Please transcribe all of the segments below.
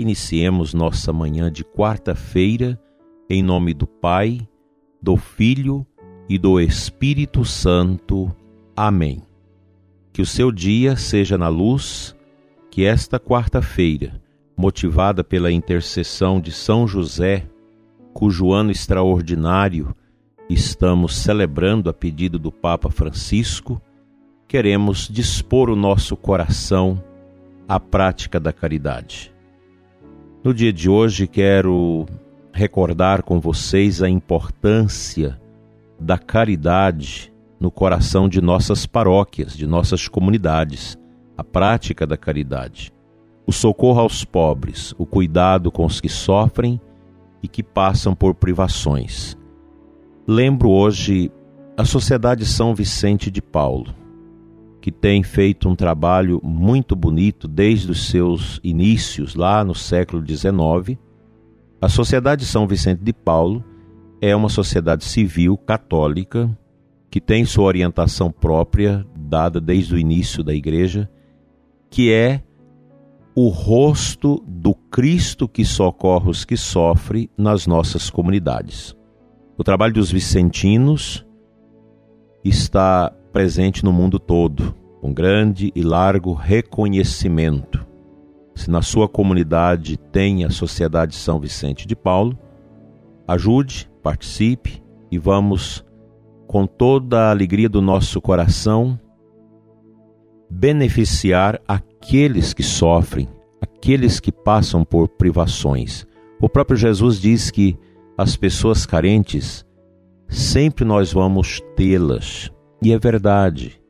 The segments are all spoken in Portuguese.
iniciemos nossa manhã de quarta-feira em nome do Pai, do Filho e do Espírito Santo. Amém. Que o seu dia seja na luz, que esta quarta-feira, motivada pela intercessão de São José, cujo ano extraordinário estamos celebrando a pedido do Papa Francisco, queremos dispor o nosso coração à prática da caridade. No dia de hoje, quero recordar com vocês a importância da caridade no coração de nossas paróquias, de nossas comunidades, a prática da caridade, o socorro aos pobres, o cuidado com os que sofrem e que passam por privações. Lembro hoje a Sociedade São Vicente de Paulo, que tem feito um trabalho muito bonito desde os seus inícios, lá no século XIX. A Sociedade São Vicente de Paulo é uma sociedade civil católica que tem sua orientação própria, dada desde o início da igreja, que é o rosto do Cristo que socorre os que sofrem nas nossas comunidades. O trabalho dos vicentinos está presente no mundo todo, com grande e largo reconhecimento. Se na sua comunidade tem a Sociedade São Vicente de Paulo, ajude, participe e vamos, com toda a alegria do nosso coração, beneficiar aqueles que sofrem, aqueles que passam por privações. O próprio Jesus diz que as pessoas carentes, sempre nós vamos tê-las. E é verdade,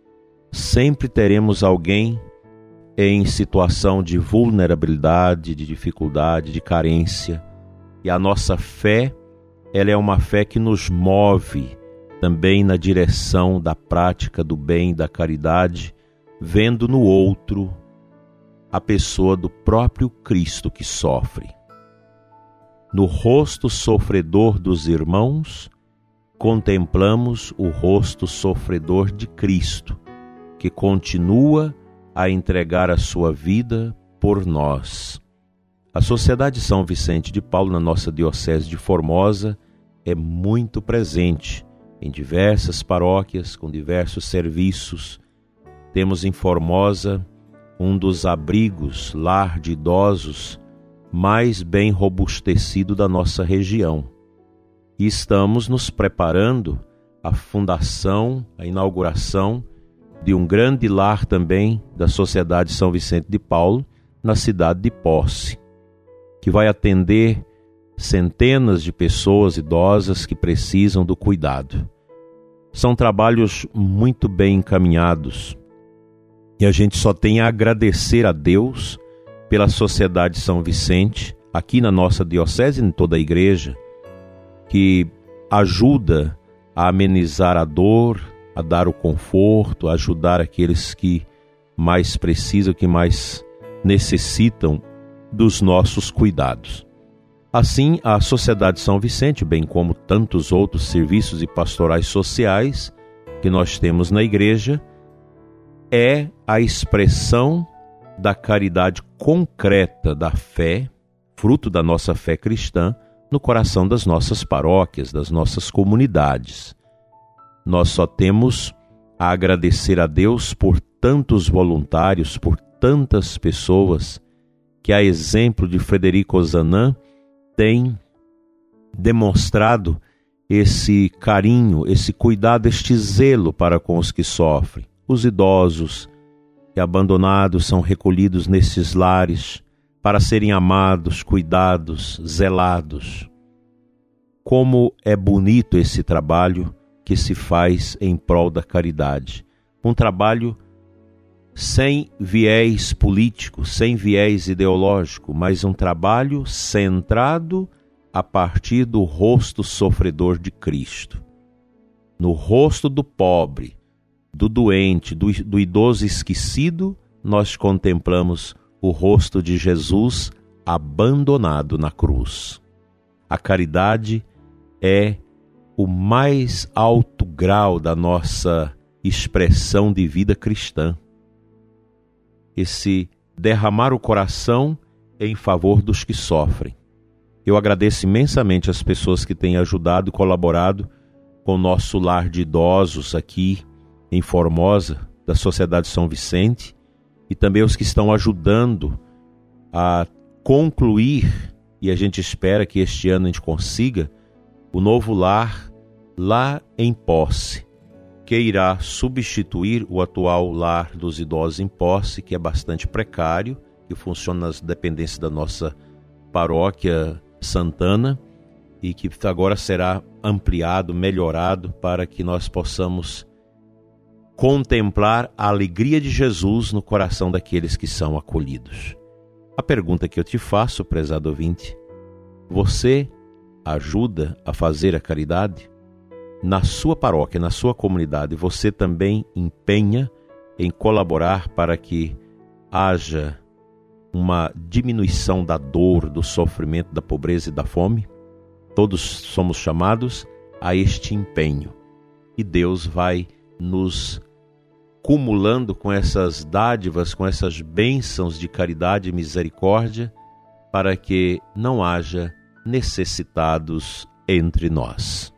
sempre teremos alguém em situação de vulnerabilidade, de dificuldade, de carência. E a nossa fé, ela é uma fé que nos move também na direção da prática do bem, da caridade, vendo no outro a pessoa do próprio Cristo que sofre no rosto sofredor dos irmãos, contemplamos o rosto sofredor de Cristo, que continua a entregar a sua vida por nós. A Sociedade São Vicente de Paulo, na nossa Diocese de Formosa, é muito presente em diversas paróquias, com diversos serviços. Temos em Formosa um dos abrigos, lar de idosos, mais bem robustecido da nossa região. E estamos nos preparando a fundação, a inauguração de um grande lar também da Sociedade São Vicente de Paulo, na cidade de Posse, que vai atender centenas de pessoas idosas que precisam do cuidado. São trabalhos muito bem encaminhados e a gente só tem a agradecer a Deus pela Sociedade São Vicente, aqui na nossa diocese e em toda a igreja, que ajuda a amenizar a dor, a dar o conforto, a ajudar aqueles que mais precisam, que mais necessitam dos nossos cuidados. Assim, a Sociedade São Vicente, bem como tantos outros serviços e pastorais sociais que nós temos na igreja, é a expressão da caridade concreta da fé, fruto da nossa fé cristã, no coração das nossas paróquias, das nossas comunidades. Nós só temos a agradecer a Deus por tantos voluntários, por tantas pessoas que, a exemplo de Frederico Ozanam, têm demonstrado esse carinho, esse cuidado, este zelo para com os que sofrem, os idosos, que abandonados são recolhidos nesses lares para serem amados, cuidados, zelados. Como é bonito esse trabalho que se faz em prol da caridade. Um trabalho sem viés político, sem viés ideológico, mas um trabalho centrado a partir do rosto sofredor de Cristo. No rosto do pobre, do doente, do, do idoso esquecido, nós contemplamos o rosto de Jesus abandonado na cruz. A caridade é o mais alto grau da nossa expressão de vida cristã. Esse derramar o coração em favor dos que sofrem. Eu agradeço imensamente as pessoas que têm ajudado e colaborado com o nosso lar de idosos aqui em Formosa, da Sociedade São Vicente, e também os que estão ajudando a concluir, e a gente espera que este ano a gente consiga, o novo lar lá em posse, que irá substituir o atual lar dos idosos em posse, que é bastante precário, que funciona nas dependências da nossa paróquia Santana e que agora será ampliado, melhorado para que nós possamos contemplar a alegria de Jesus no coração daqueles que são acolhidos. A pergunta que eu te faço, prezado ouvinte, você ajuda a fazer a caridade? Na sua paróquia, na sua comunidade, você também empenha em colaborar para que haja uma diminuição da dor, do sofrimento, da pobreza e da fome? Todos somos chamados a este empenho. E Deus vai nos cumulando com essas dádivas, com essas bênçãos de caridade e misericórdia, para que não haja necessitados entre nós.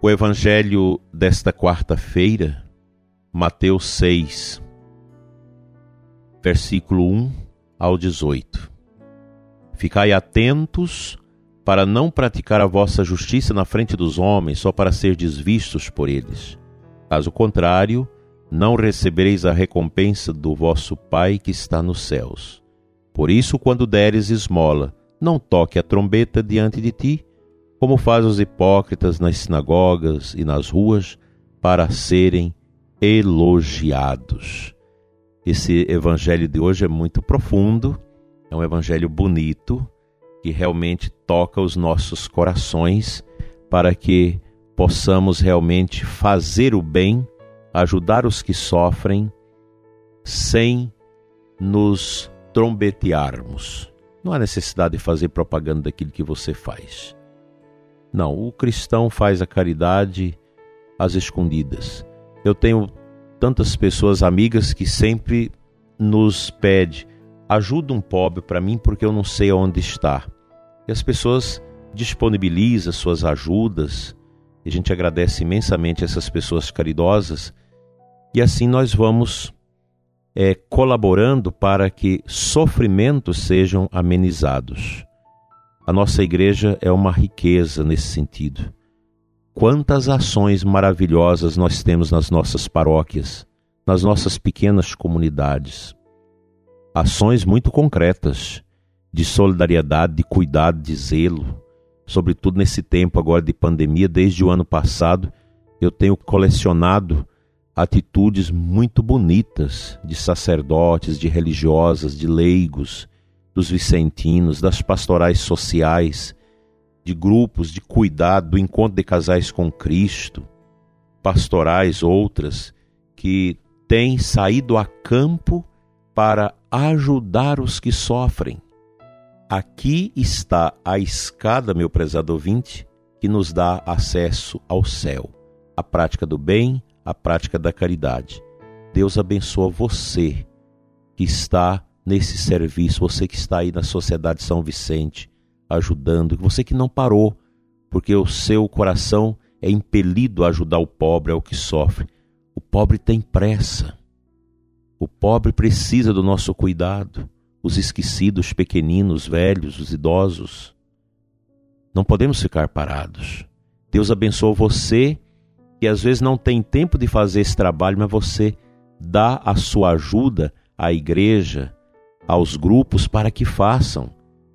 O Evangelho desta quarta-feira, Mateus 6, versículo 1 ao 18. Ficai atentos para não praticar a vossa justiça na frente dos homens, só para ser desvistos por eles. Caso contrário, não recebereis a recompensa do vosso Pai que está nos céus. Por isso, quando deres esmola, não toque a trombeta diante de ti, como fazem os hipócritas nas sinagogas e nas ruas, para serem elogiados. Esse evangelho de hoje é muito profundo, é um evangelho bonito, que realmente toca os nossos corações para que possamos realmente fazer o bem, ajudar os que sofrem, sem nos trombetearmos. Não há necessidade de fazer propaganda daquilo que você faz. Não, o cristão faz a caridade às escondidas. Eu tenho tantas pessoas amigas que sempre nos pede ajuda um pobre para mim porque eu não sei onde está. E as pessoas disponibilizam suas ajudas, e a gente agradece imensamente essas pessoas caridosas, e assim nós vamos é, colaborando para que sofrimentos sejam amenizados. A nossa igreja é uma riqueza nesse sentido. Quantas ações maravilhosas nós temos nas nossas paróquias, nas nossas pequenas comunidades ações muito concretas de solidariedade, de cuidado, de zelo, sobretudo nesse tempo agora de pandemia, desde o ano passado, eu tenho colecionado atitudes muito bonitas de sacerdotes, de religiosas, de leigos, dos vicentinos, das pastorais sociais, de grupos de cuidado, do encontro de casais com Cristo, pastorais outras que têm saído a campo para ajudar os que sofrem. Aqui está a escada, meu prezado ouvinte, que nos dá acesso ao céu, a prática do bem, a prática da caridade. Deus abençoa você que está nesse serviço, você que está aí na Sociedade São Vicente, ajudando, você que não parou, porque o seu coração é impelido a ajudar o pobre, ao que sofre. O pobre tem pressa. O pobre precisa do nosso cuidado, os esquecidos, pequeninos, velhos, os idosos. Não podemos ficar parados. Deus abençoa você que às vezes não tem tempo de fazer esse trabalho, mas você dá a sua ajuda à igreja, aos grupos para que façam.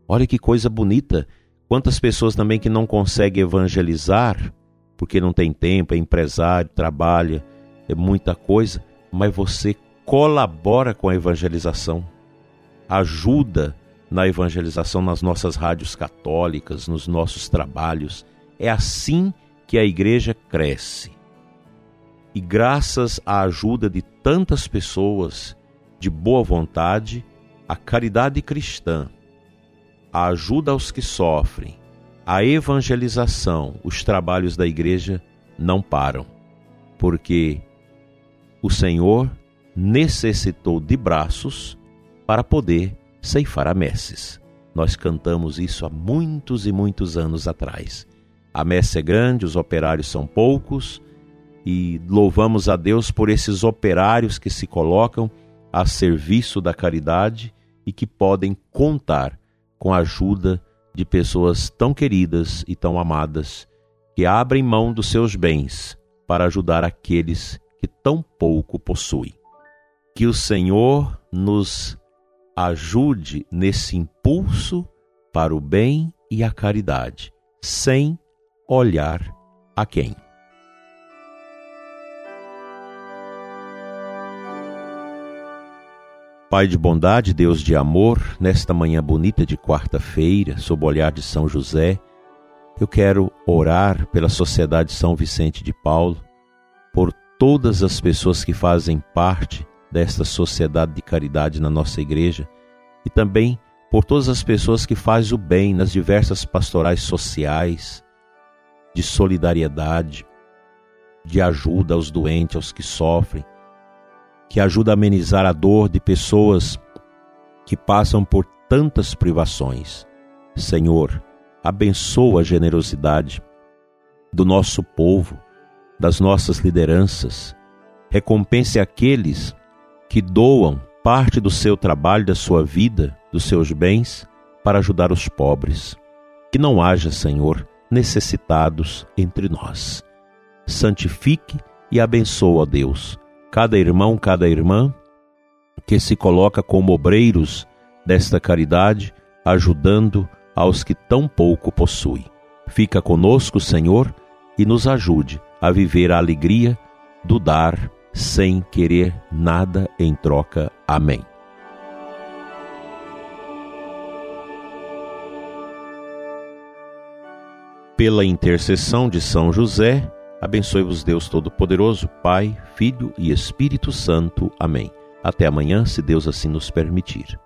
Olha que coisa bonita. Quantas pessoas também que não conseguem evangelizar porque não tem tempo, é empresário, trabalha, é muita coisa, mas você colabora com a evangelização, ajuda na evangelização nas nossas rádios católicas, nos nossos trabalhos. É assim que a igreja cresce. E graças à ajuda de tantas pessoas de boa vontade, a caridade cristã, a ajuda aos que sofrem, a evangelização, os trabalhos da igreja não param, porque o Senhor necessitou de braços para poder ceifar a messes. Nós cantamos isso há muitos e muitos anos atrás. A messe é grande, os operários são poucos, e louvamos a Deus por esses operários que se colocam a serviço da caridade e que podem contar com a ajuda de pessoas tão queridas e tão amadas que abrem mão dos seus bens para ajudar aqueles que tão pouco possuem. Que o Senhor nos ajude nesse impulso para o bem e a caridade, sem olhar a quem. Pai de bondade, Deus de amor, nesta manhã bonita de quarta-feira, sob o olhar de São José, eu quero orar pela Sociedade São Vicente de Paulo, por todas as pessoas que fazem parte desta sociedade de caridade na nossa igreja e também por todas as pessoas que fazem o bem nas diversas pastorais sociais, de solidariedade, de ajuda aos doentes, aos que sofrem, que ajuda a amenizar a dor de pessoas que passam por tantas privações. Senhor, abençoa a generosidade do nosso povo, das nossas lideranças. Recompense aqueles que doam parte do seu trabalho, da sua vida, dos seus bens para ajudar os pobres. Que não haja, Senhor, necessitados entre nós. Santifique e abençoa, Deus, cada irmão, cada irmã que se coloca como obreiros desta caridade, ajudando aos que tão pouco possuem. Fica conosco, Senhor, e nos ajude a viver a alegria do dar sem querer nada em troca. Amém. Pela intercessão de São José, Abençoe-vos Deus Todo-Poderoso, Pai, Filho e Espírito Santo. Amém. Até amanhã, se Deus assim nos permitir.